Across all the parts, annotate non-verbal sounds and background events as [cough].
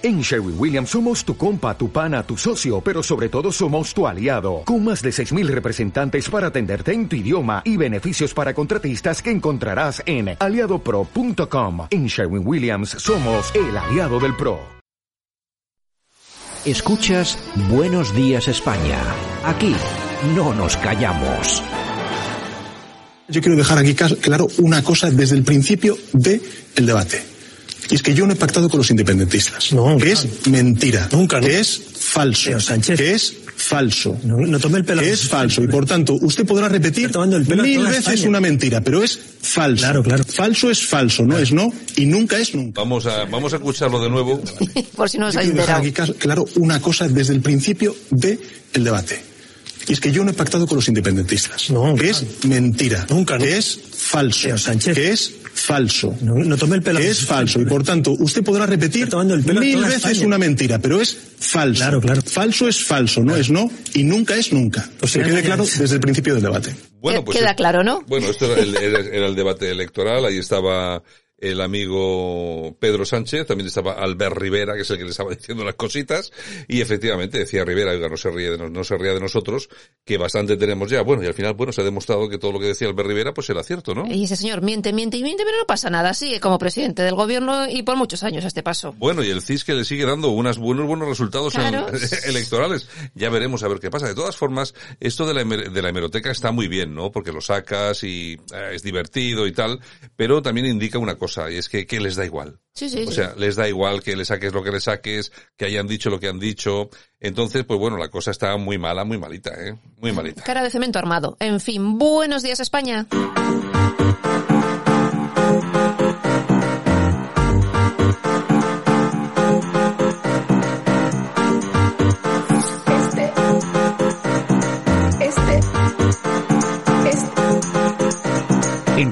En Sherwin Williams somos tu compa, tu pana, tu socio, pero sobre todo somos tu aliado, con más de 6.000 representantes para atenderte en tu idioma y beneficios para contratistas que encontrarás en aliadopro.com. En Sherwin Williams somos el aliado del PRO. Escuchas Buenos Días España. Aquí no nos callamos. Yo quiero dejar aquí claro una cosa desde el principio del el debate. Y es que yo no he pactado con los independentistas. No, que es mentira. Nunca, Que es falso. Sánchez. Que es falso. No, no tome el pelo. Que es falso. Y por tanto, usted podrá repetir el pelo mil veces España. una mentira, pero es falso. Claro, claro. Falso es falso, no es no, y nunca es nunca. Vamos a, vamos a escucharlo de nuevo. [laughs] Por si no os habéis enterado. aquí claro una cosa desde el principio del el debate. Y es que yo no he pactado con los independentistas. No, que claro. es mentira. Nunca, Que no. es falso. Que es falso. No, no tome el pelo. que es falso y por tanto usted podrá repetir mil veces España. una mentira, pero es falso. Claro, claro. Falso es falso, no es no y nunca es nunca. Pues que sí, quede claro desde el principio del debate. Bueno, Que- pues Queda es- claro, ¿no? Bueno, esto era el, era el debate electoral, ahí estaba el amigo Pedro Sánchez, también estaba Albert Rivera, que es el que le estaba [laughs] diciendo las cositas, y efectivamente decía Rivera, oiga, no se ríe de, no se ría de nosotros, que bastante tenemos ya. Bueno, y al final, bueno, se ha demostrado que todo lo que decía Albert Rivera, pues era cierto, ¿no? Y ese señor miente, miente y miente, pero no pasa nada. Sigue como presidente del gobierno y por muchos años a este paso. Bueno, y el CIS que le sigue dando unos buenos, buenos resultados en- [laughs] electorales. Ya veremos a ver qué pasa. De todas formas, esto de la, de la hemeroteca está muy bien, ¿no? Porque lo sacas y eh, es divertido y tal, pero también indica una cosa, y es que, que les da igual. Sí, sí, O sí. sea, les da igual que le saques lo que le saques, que hayan dicho lo que han dicho. Entonces, pues bueno, la cosa está muy mala, muy malita, ¿eh? Muy malita. Cara de cemento armado. En fin, buenos días España.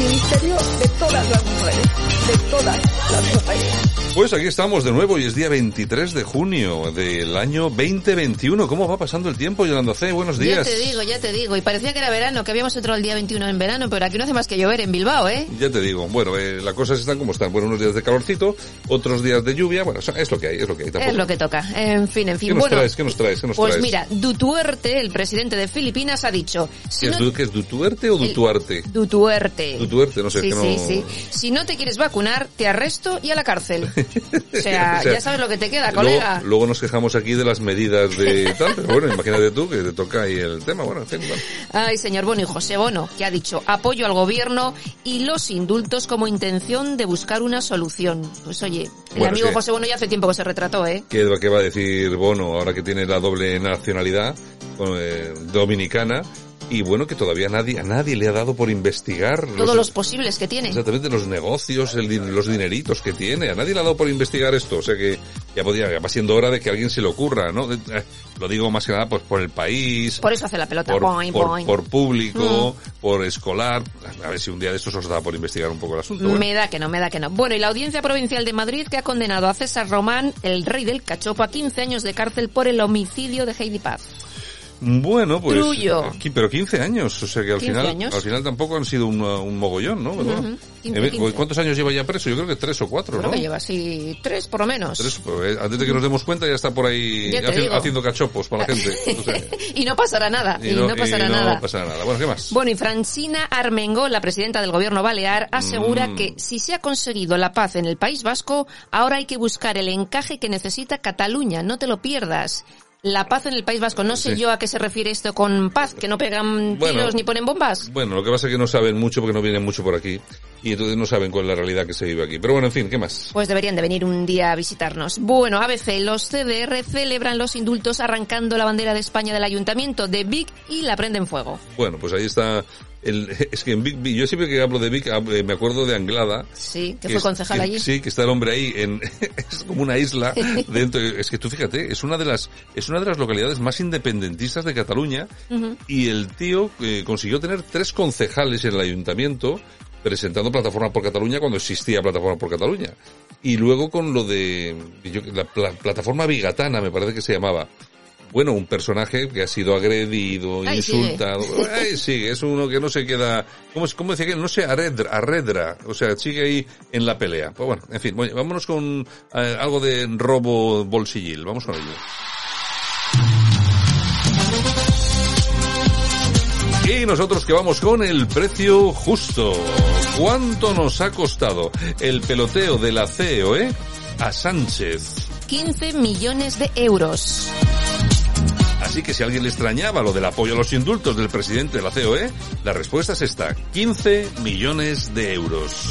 ministerio de todas las mujeres. De todas las mujeres. Pues aquí estamos de nuevo y es día 23 de junio del año 2021. ¿Cómo va pasando el tiempo, Yolanda C? Buenos Ya días. te digo, ya te digo. Y parecía que era verano, que habíamos entrado el día 21 en verano, pero aquí no hace más que llover en Bilbao, ¿eh? Ya te digo, bueno, eh, las cosas están como están. Bueno, unos días de calorcito, otros días de lluvia. Bueno, es lo que hay, es lo que hay. tampoco. Es lo que toca. En fin, en fin. ¿Qué nos bueno, traes? ¿Qué nos traes? ¿Qué nos pues traes? mira, Dutuerte, el presidente de Filipinas, ha dicho... Si ¿Qué, no- es, du- qué es Dutuerte o el- Dutuarte? Dutuerte. Dutuerte, no sé, Sí, es que sí, no- sí. Si no te quieres vacunar, te arresto y a la cárcel. [laughs] O sea, [laughs] O sea, ya sabes lo que te queda, Luego, colega. luego nos quejamos aquí de las medidas de tal, pero bueno, imagínate tú que te toca ahí el tema. Bueno, en fin, bueno. Ay, señor Bono y José Bono, que ha dicho apoyo al gobierno y los indultos como intención de buscar una solución. Pues oye, el Bueno, amigo que- José Bono ya hace tiempo que se retrató, ¿eh? ¿Qué, qué va a decir Bono ahora que tiene la doble nacionalidad eh, dominicana? Y bueno, que todavía nadie, a nadie le ha dado por investigar Todos los posibles que tiene. Exactamente, los negocios, el los dineritos que tiene. A nadie le ha dado por investigar esto. O sea que ya podía, ya va siendo hora de que a alguien se le ocurra, ¿no? Eh, Lo digo más que nada pues por el país, Por eso hace la pelota. por, Boing, por- boing. por público, Mm. por escolar. A ver si un día de estos os da por investigar un poco el asunto. bueno. Me da que no, me da que no. Bueno, y la Audiencia Provincial de Madrid que ha condenado a César Román, el rey del cachopo, a 15 años de cárcel por el homicidio de Heidi Paz. Bueno, pues. Trullo. aquí- Pero 15 años, o sea que al 15 final, años. al final tampoco han sido un, un mogollón, ¿no? ¿Verdad? Ujú, 15, Eh, 15. ¿Cuántos años lleva ya preso? Yo creo que tres o cuatro, Creo ¿no? que lleva así tres por lo menos. Tres, pues, eh, antes de que nos demos cuenta ya está por ahí haci- digo. haciendo cachopos para la [laughs] gente. Y no pasará nada. Y, no, pasará y no nada. pasará nada. Bueno, ¿qué más? Bueno, y Francina Armengol, la presidenta del gobierno balear, asegura Mm. que si se ha conseguido la paz en el País Vasco, ahora hay que buscar el encaje que necesita Cataluña. No te lo pierdas. La paz en el País Vasco. No sé Sí. yo a qué se refiere esto con paz, que no pegan Bueno. tiros ni ponen bombas. Bueno, lo que pasa es que no saben mucho porque no vienen mucho por aquí y entonces no saben cuál es la realidad que se vive aquí. Pero bueno, en fin, ¿qué más? Pues deberían de venir un día a visitarnos. Bueno, ABC, los CDR celebran los indultos arrancando la bandera de España del ayuntamiento de Vic y la prenden fuego. Bueno, pues ahí está el, [laughs] es que en Vic, yo siempre que hablo de Vic eh, me acuerdo de Anglada. Sí, que que fue concejal que- allí. Sí, que está el hombre ahí en, [laughs] es como una isla [laughs] dentro, es que tú fíjate, es una de las, es una de las localidades más independentistas de Cataluña y el tío eh, consiguió tener tres concejales en el ayuntamiento presentando Plataforma por Cataluña cuando existía Plataforma por Cataluña. Y luego con lo de yo- la, pla- Plataforma Bigatana, me parece que se llamaba. Bueno, un personaje que ha sido agredido, Ahí sigue. insultado. [laughs] Ahí sigue, es uno que no se queda, ¿cómo, cómo decía que No se arredra, arredra, o sea, sigue ahí en la pelea. Pues bueno, en fin, bueno, vámonos con eh, algo de robo bolsillil, vamos con ello. Y nosotros que vamos con el precio justo. ¿Cuánto nos ha costado el peloteo de la COE a Sánchez? 15 millones de euros. Así que si a alguien le extrañaba lo del apoyo a los indultos del presidente de la COE, la respuesta es esta. 15 millones de euros.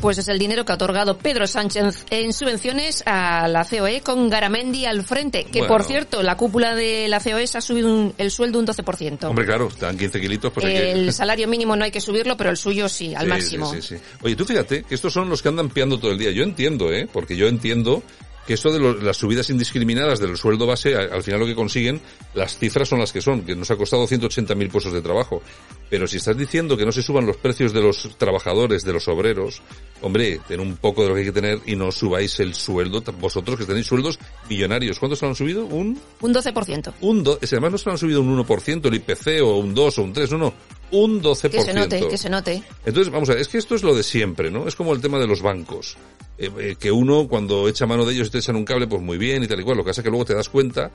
Pues es el dinero que ha otorgado Pedro Sánchez en subvenciones a la COE con Garamendi al frente. Que Bueno. por cierto, la cúpula de la COE se ha subido un- el sueldo un 12%. Hombre, claro, están 15 kilitos, pues hay que... el salario mínimo no hay que subirlo, pero el suyo sí, al Sí, máximo. Sí, sí, sí. Oye, tú fíjate que estos son los que andan piando todo el día. Yo entiendo, ¿eh? Porque yo entiendo que esto de lo- las subidas indiscriminadas del sueldo base, a- al final lo que consiguen, las cifras son las que son, que nos ha costado 180.000 puestos de trabajo. Pero si estás diciendo que no se suban los precios de los trabajadores, de los obreros, hombre, ten un poco de lo que hay que tener y no subáis el sueldo, vosotros que tenéis sueldos millonarios. ¿Cuántos se lo han subido? Un Un 12%. un do, además no se lo han subido un 1%, el IPC o un 2 o un 3, no, no, un 12%. Que se note, que se note. Entonces, vamos a ver, es que esto es lo de siempre, ¿no? Es como el tema de los bancos. Eh, eh, que uno, cuando echa mano de ellos y te echan un cable, pues muy bien y tal y cual. Lo que pasa es que luego te das cuenta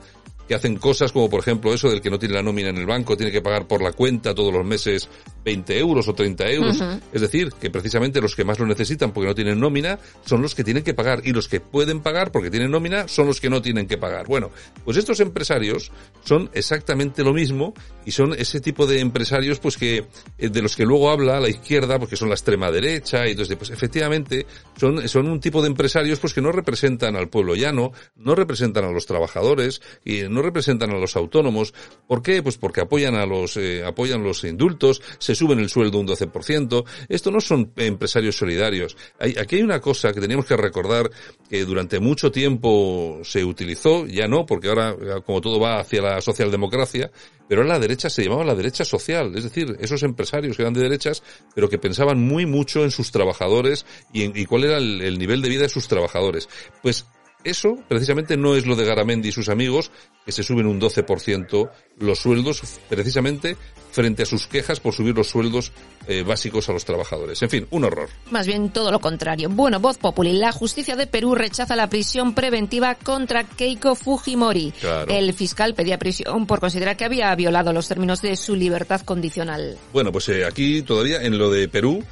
que hacen cosas como, por ejemplo, eso del que no tiene la nómina en el banco, tiene que pagar por la cuenta todos los meses 20 euros o 30 euros. Es decir, que precisamente los que más lo necesitan porque no tienen nómina son los que tienen que pagar. Y los que pueden pagar porque tienen nómina son los que no tienen que pagar. Bueno, pues estos empresarios son exactamente lo mismo y son ese tipo de empresarios pues que eh, de los que luego habla la izquierda porque son la extrema derecha y entonces pues efectivamente son son un tipo de empresarios pues que no representan al pueblo llano no representan a los trabajadores y no representan a los autónomos. ¿por qué? pues porque apoyan a los eh, apoyan los indultos se suben el sueldo un 12% esto no son empresarios solidarios. Aquí hay una cosa que teníamos que recordar que durante mucho tiempo se utilizó ya no porque ahora como todo va hacia la socialdemocracia pero la derecha se llamaba la derecha social, es decir, esos empresarios que eran de derechas, pero que pensaban muy mucho en sus trabajadores y, en, y cuál era el, el nivel de vida de sus trabajadores. Pues eso precisamente no es lo de Garamendi y sus amigos, que se suben un 12% los sueldos, precisamente frente a sus quejas por subir los sueldos eh, básicos a los trabajadores. En fin, un horror. Más bien todo lo contrario. Bueno, Voz Populi, la justicia de Perú rechaza la prisión preventiva contra Keiko Fujimori. Claro. El fiscal pedía prisión por considerar que había violado los términos de su libertad condicional. Bueno, pues eh, aquí todavía en lo de Perú,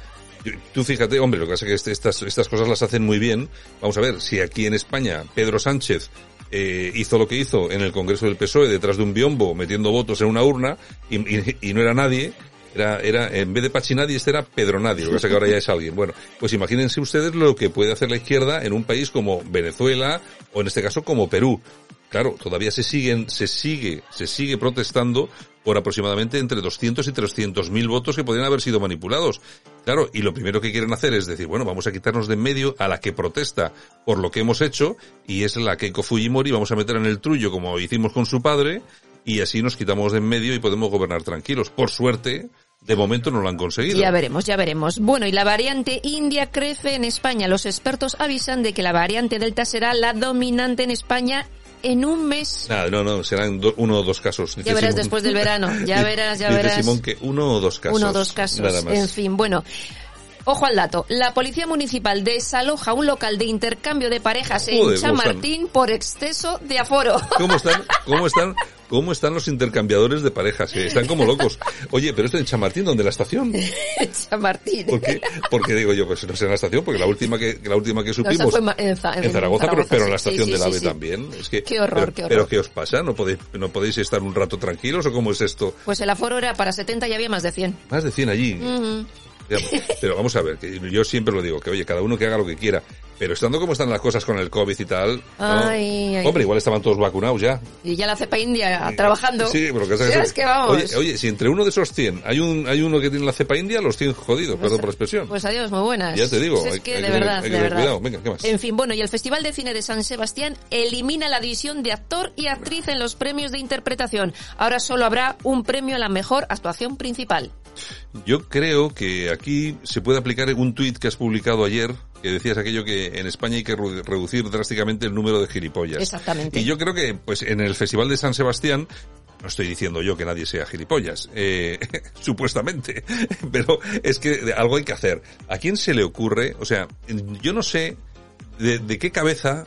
tú fíjate, hombre, lo que pasa es que este- estas, estas cosas las hacen muy bien. Vamos a ver, si aquí en España Pedro Sánchez eh, hizo lo que hizo en el Congreso del PSOE detrás de un biombo metiendo votos en una urna y, no era nadie, era, era, en vez de Pachinadi, este era Pedro Nadie, lo que pasa que ahora ya es alguien. Bueno, pues imagínense ustedes lo que puede hacer la izquierda en un país como Venezuela o en este caso como Perú. Claro, todavía se siguen, se sigue, se sigue protestando por aproximadamente entre 200 y 300 mil votos que podrían haber sido manipulados. Claro, y lo primero que quieren hacer es decir, bueno, vamos a quitarnos de en medio a la que protesta por lo que hemos hecho, y es la Keiko Fujimori, vamos a meter en el trullo como hicimos con su padre, y así nos quitamos de en medio y podemos gobernar tranquilos. Por suerte, de momento no lo han conseguido. Ya veremos, ya veremos. Bueno, y la variante india crece en España. Los expertos avisan de que la variante delta será la dominante en España en un mes. Nada, no, no, serán do- uno o dos casos. dice Ya verás Simón. después del verano. Ya [laughs] verás, ya Dice verás. Simón que uno o dos casos. Uno o dos casos. Nada más. En fin, bueno. Ojo al dato. La Policía Municipal desaloja un local de intercambio de parejas Joder, en ¿cómo Chamartín por exceso de aforo. [laughs] ¿Cómo están? ¿Cómo están? ¿Cómo están los intercambiadores de parejas? Eh, Están como locos. Oye, pero esto en Chamartín, ¿dónde la estación? Chamartín. ¿Por qué? Porque digo yo, pues no sé en la estación, porque la última que, la última que supimos en, Za- en Zaragoza, pero, pero en la estación sí, del sí, AVE sí. también. Es que, Qué horror, pero, qué horror. Pero ¿qué os pasa? ¿No podéis, ¿No podéis estar un rato tranquilos o cómo es esto? Pues el aforo era para 70 y había más de 100. Más de 100 allí. Pero vamos a ver, que yo siempre lo digo, que oye, cada uno que haga lo que quiera. Pero estando como están las cosas con el COVID y tal, ¿no? Ay, ay. hombre, igual estaban todos vacunados ya. Y ya la cepa india trabajando. Sí, pero que, es que vamos. Oye, oye, si entre uno de esos 100 hay un hay uno que tiene la cepa india, los 100 jodidos, perdón por la expresión. Pues adiós, muy buenas. Ya te digo, es que hay de verdad, hay de verdad. cuidado. Venga, ¿qué más? En fin, bueno, y el Festival de Cine de San Sebastián elimina la división de actor y actriz en los premios de interpretación. Ahora solo habrá un premio a la mejor actuación principal. Yo creo que aquí se puede aplicar un tuit que has publicado ayer, que decías aquello que en España hay que redu- reducir drásticamente el número de gilipollas. Exactamente. Y yo creo que, pues, en el Festival de San Sebastián, no estoy diciendo yo que nadie sea gilipollas, eh, [laughs] supuestamente, [laughs] pero es que algo hay que hacer. ¿A quién se le ocurre? O sea, yo no sé de, de qué cabeza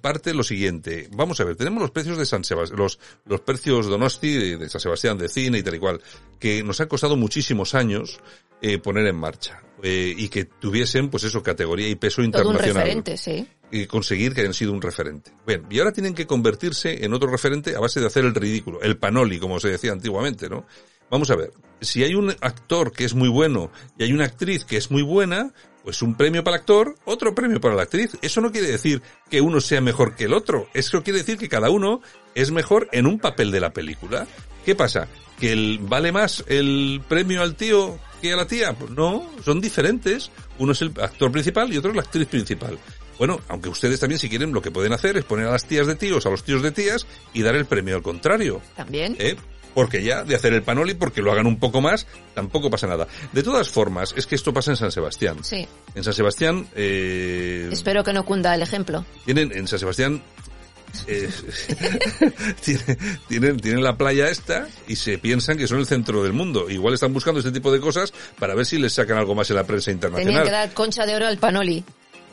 parte lo siguiente. Vamos a ver, tenemos los precios de San Sebastián, los, los precios Donosti de, de San Sebastián, de cine y tal y cual, que nos ha costado muchísimos años eh, poner en marcha. eh, y que tuviesen, pues eso, categoría y peso Todo un internacional referente, sí. y conseguir que hayan sido un referente. Bien, y ahora tienen que convertirse en otro referente a base de hacer el ridículo, el panoli, como se decía antiguamente, ¿no? Vamos a ver, si hay un actor que es muy bueno y hay una actriz que es muy buena, pues un premio para el actor, otro premio para la actriz. Eso no quiere decir que uno sea mejor que el otro, eso quiere decir que cada uno es mejor en un papel de la película. ¿Qué pasa? ¿Que el, vale más el premio al tío que a la tía? Pues no, son diferentes. Uno es el actor principal y otro es la actriz principal. Bueno, aunque ustedes también si quieren lo que pueden hacer es poner a las tías de tíos, a los tíos de tías y dar el premio al contrario. También. ¿eh? Porque ya de hacer el panoli, porque lo hagan un poco más, tampoco pasa nada. De todas formas, es que esto pasa en San Sebastián. Sí. En San Sebastián, eh, Espero que no cunda el ejemplo. tienen, en San Sebastián, eh, [laughs] tienen, tienen, tienen la playa esta y se piensan que son el centro del mundo. Igual están buscando este tipo de cosas para ver si les sacan algo más en la prensa Tenían que internacional. dar concha de oro al Panoli.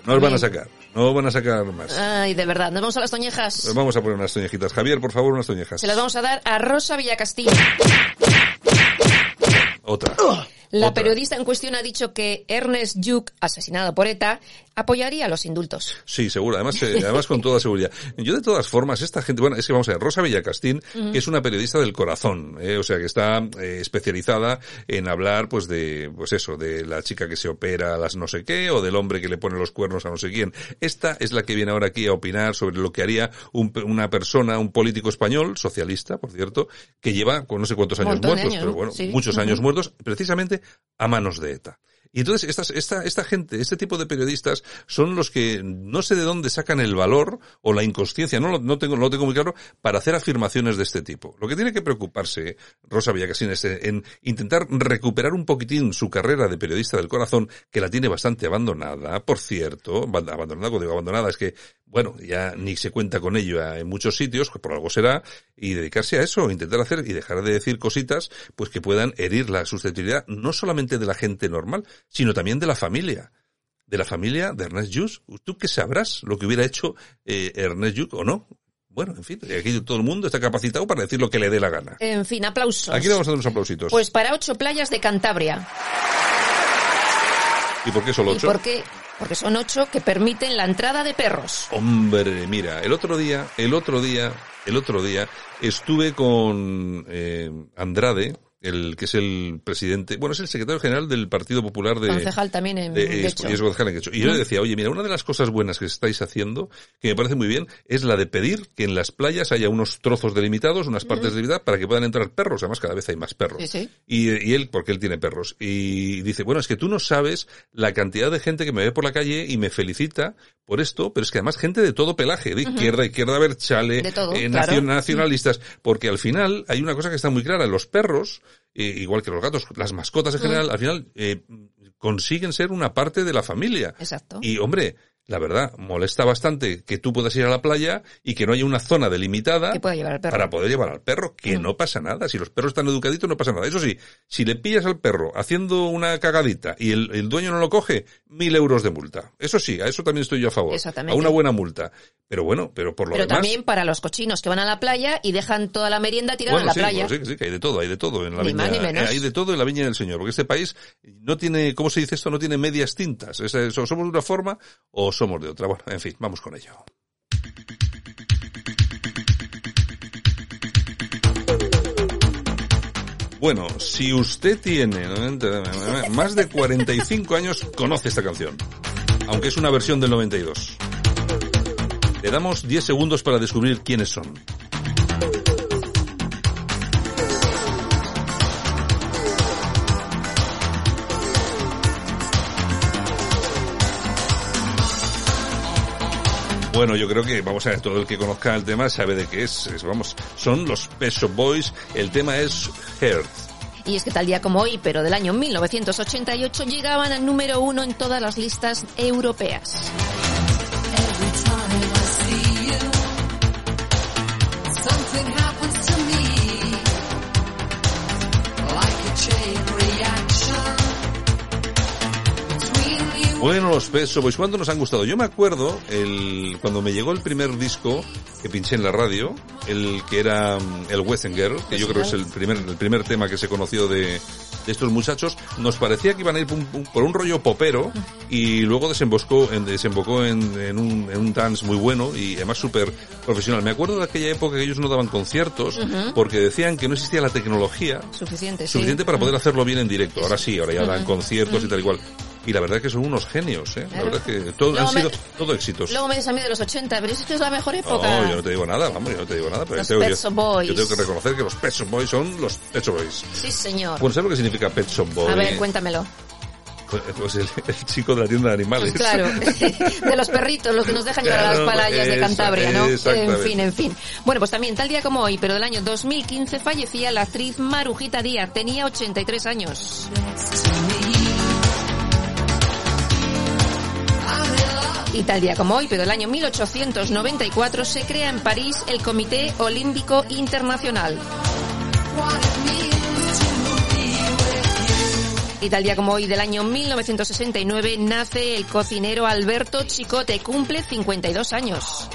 No los van a sacar, no van a sacar más. Ay, de verdad. Nos vamos a las Nos toñejas. vamos a poner unas toñejitas. Javier, por favor, unas toñejas. Se las vamos a dar a Rosa Villacastillo. Otra. La Otra. periodista en cuestión ha dicho que Ernest Lluch, asesinado por ETA, apoyaría los indultos. Sí, seguro. Además, eh, además con toda seguridad. Yo de todas formas, esta gente, bueno, es que vamos a ver, Rosa Villacastín, que es una periodista del corazón, eh, o sea, que está eh, especializada en hablar, pues de, pues eso, de la chica que se opera a las no sé qué, o del hombre que le pone los cuernos a no sé quién. Esta es la que viene ahora aquí a opinar sobre lo que haría un- una persona, un político español, socialista, por cierto, que lleva con no sé cuántos años muertos, años, pero ¿no? bueno, Sí. muchos años muertos, precisamente a manos de ETA. Y entonces estas, esta, esta gente, este tipo de periodistas son los que no sé de dónde sacan el valor o la inconsciencia, no no tengo, no lo tengo muy claro, para hacer afirmaciones de este tipo. Lo que tiene que preocuparse Rosa Villacasín es en intentar recuperar un poquitín su carrera de periodista del corazón, que la tiene bastante abandonada, por cierto, aband- abandonada, cuando digo abandonada es que, bueno, ya ni se cuenta con ello en muchos sitios, que por algo será, y dedicarse a eso, intentar hacer y dejar de decir cositas, pues que puedan herir la susceptibilidad no solamente de la gente normal, sino también de la familia. De la familia de Ernest Lluch. ¿Tú qué sabrás lo que hubiera hecho eh, Ernest Lluch o no? Bueno, en fin, aquí todo el mundo está capacitado para decir lo que le dé la gana. En fin, aplausos. Aquí le vamos a dar unos aplausitos. Pues para ocho playas de Cantabria. ¿Y por qué solo ¿Y ocho? por qué? Porque son ocho que permiten la entrada de perros. Hombre, mira, el otro día, el otro día, el otro día estuve con eh, Andrade, el que es el presidente, bueno, es el secretario general del Partido Popular de, Concejal también en de y es concejal en. Y yo le decía, oye, mira, una de las cosas buenas que estáis haciendo, que me parece muy bien, es la de pedir que en las playas haya unos trozos delimitados, unas partes delimitadas, para que puedan entrar perros. Además, cada vez hay más perros. Sí, sí. Y, y él, porque él tiene perros. Y dice, bueno, es que tú no sabes la cantidad de gente que me ve por la calle y me felicita por esto, pero es que además gente de todo pelaje, de izquierda, izquierda berchale, eh, claro. nacionalistas, porque al final hay una cosa que está muy clara, los perros, eh, igual que los gatos, las mascotas en general, al final eh, consiguen ser una parte de la familia. Exacto. Y hombre, la verdad, molesta bastante que tú puedas ir a la playa y que no haya una zona delimitada Que pueda llevar al perro. para poder llevar al perro, que Mm. no pasa nada. Si los perros están educaditos, no pasa nada. Eso sí, si le pillas al perro haciendo una cagadita y el, el dueño no lo coge, mil euros de multa. Eso sí, a eso también estoy yo a favor. Exactamente. A una buena multa. Pero bueno, pero por lo Pero demás... también para los cochinos que van a la playa y dejan toda la merienda tirada Bueno, en la sí, playa. bueno, sí, sí, que hay de todo, hay de todo en la Ni viña. más ni menos. eh, Hay de todo en la viña del Señor, porque este país no tiene, ¿cómo se dice esto? No tiene medias tintas. Es, o somos de una forma o somos de otra. Bueno, en fin, vamos con ello. Bueno, si usted tiene más de 45 años, conoce esta canción. aunque es una versión del 92. Le damos 10 segundos para descubrir quiénes son. Bueno, yo creo que, vamos a ver, todo el que conozca el tema sabe de qué es. vamos, son los Pet Shop Boys. El tema es Heart. Y es que tal día como hoy, pero del año 1988, llegaban al número uno en todas las listas europeas. Los Boys, ¿cuánto nos han gustado? Yo me acuerdo, el, cuando me llegó el primer disco que pinché en la radio, el que era mm, el Wessinger, que yo creo que es el primer, el primer tema que se conoció de, de estos muchachos, nos parecía que iban a ir por un, por un rollo popero y luego desembocó en, desembocó en, en, un, en un dance muy bueno y además súper profesional. Me acuerdo de aquella época que ellos no daban conciertos porque decían que no existía la tecnología Suficiente, sí. suficiente para poder hacerlo bien en directo. Ahora sí, ahora ya dan conciertos y tal y cual. Y la verdad es que son unos genios, ¿eh? La verdad es que todo, Luego han sido me- todo éxitos. Luego me dices a mí de los 80, pero es que es la mejor época. No, yo no te digo nada, vamos, yo no te digo nada, pero Los tengo, Pet Shop Boys. yo tengo que reconocer que los Pet Shop Boys son los Pet Shop Boys. Sí, señor. Bueno, ¿sabes lo que significa Pet Shop Boy? a ver, cuéntamelo. Pues, pues el, el chico de la tienda de animales. Pues claro, [laughs] de los perritos, los que nos dejan llevar a las Claro, playas de Cantabria, ¿no? En fin, en fin. Bueno, pues también tal día como hoy, pero del año 2015 fallecía la actriz Marujita Díaz, tenía 83 años. Y tal día como hoy, pero del año 1894 se crea en París el Comité Olímpico Internacional. Y tal día como hoy del año 1969 nace el cocinero Alberto Chicote, cumple 52 años.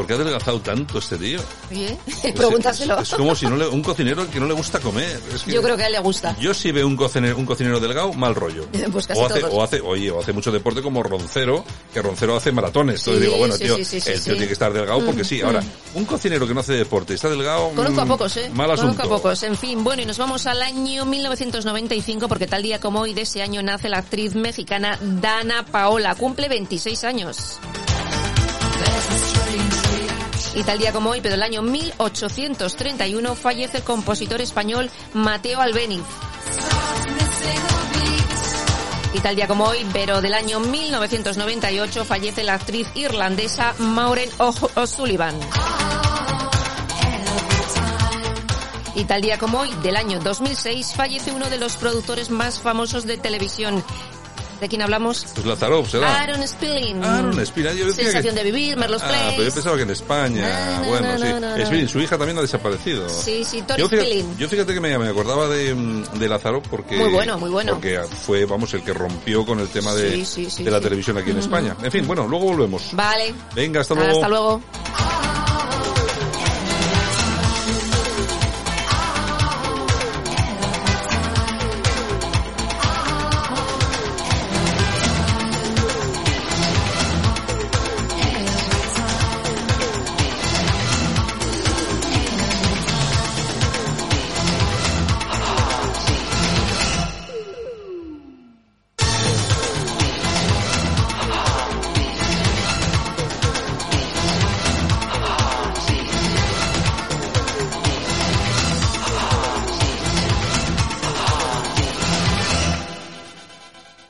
Por qué ha adelgazado tanto este tío? Oye, [laughs] pregúntaselo. Es, es como si no le, un cocinero que no le gusta comer. Es que Yo creo que a él le gusta. Yo si veo un cocinero, un cocinero delgado, mal rollo. [laughs] Pues casi o hace, todos. o hace, oye, o hace mucho deporte como Roncero, que Roncero hace maratones. Entonces Sí, digo, bueno, sí, tío, sí, el tío tiene que estar delgado porque sí. Ahora, un cocinero que no hace deporte y está delgado, Conozco a mm, pocos, ¿eh? mal Conozco asunto. a pocos. En fin, bueno, y nos vamos al año 1995 porque tal día como hoy de ese año nace la actriz mexicana Dana Paola. Cumple 26 años. Y tal día como hoy, pero el año 1831 fallece el compositor español Mateo Albéniz. Y tal día como hoy, pero del año 1998 fallece la actriz irlandesa Maureen O'Sullivan. Y tal día como hoy, del año 2006, fallece uno de los productores más famosos de televisión. ¿De quién hablamos? Pues Lazarov será. Aaron Spilling. Aaron Spilling, yo Sensación que- de vivir, Merlos Ah, Place. pero yo pensaba que en España. Bueno, sí. Spilling, su hija también ha desaparecido. Sí, sí, Tori yo fíjate, Spilling. yo fíjate que me, me acordaba de, mm, de Lazarov porque... Muy bueno, muy bueno. Porque fue, vamos, el que rompió con el tema de, Sí, sí, sí, de la televisión aquí en España. En fin, bueno, luego volvemos. Vale. Venga, hasta luego. Hasta luego.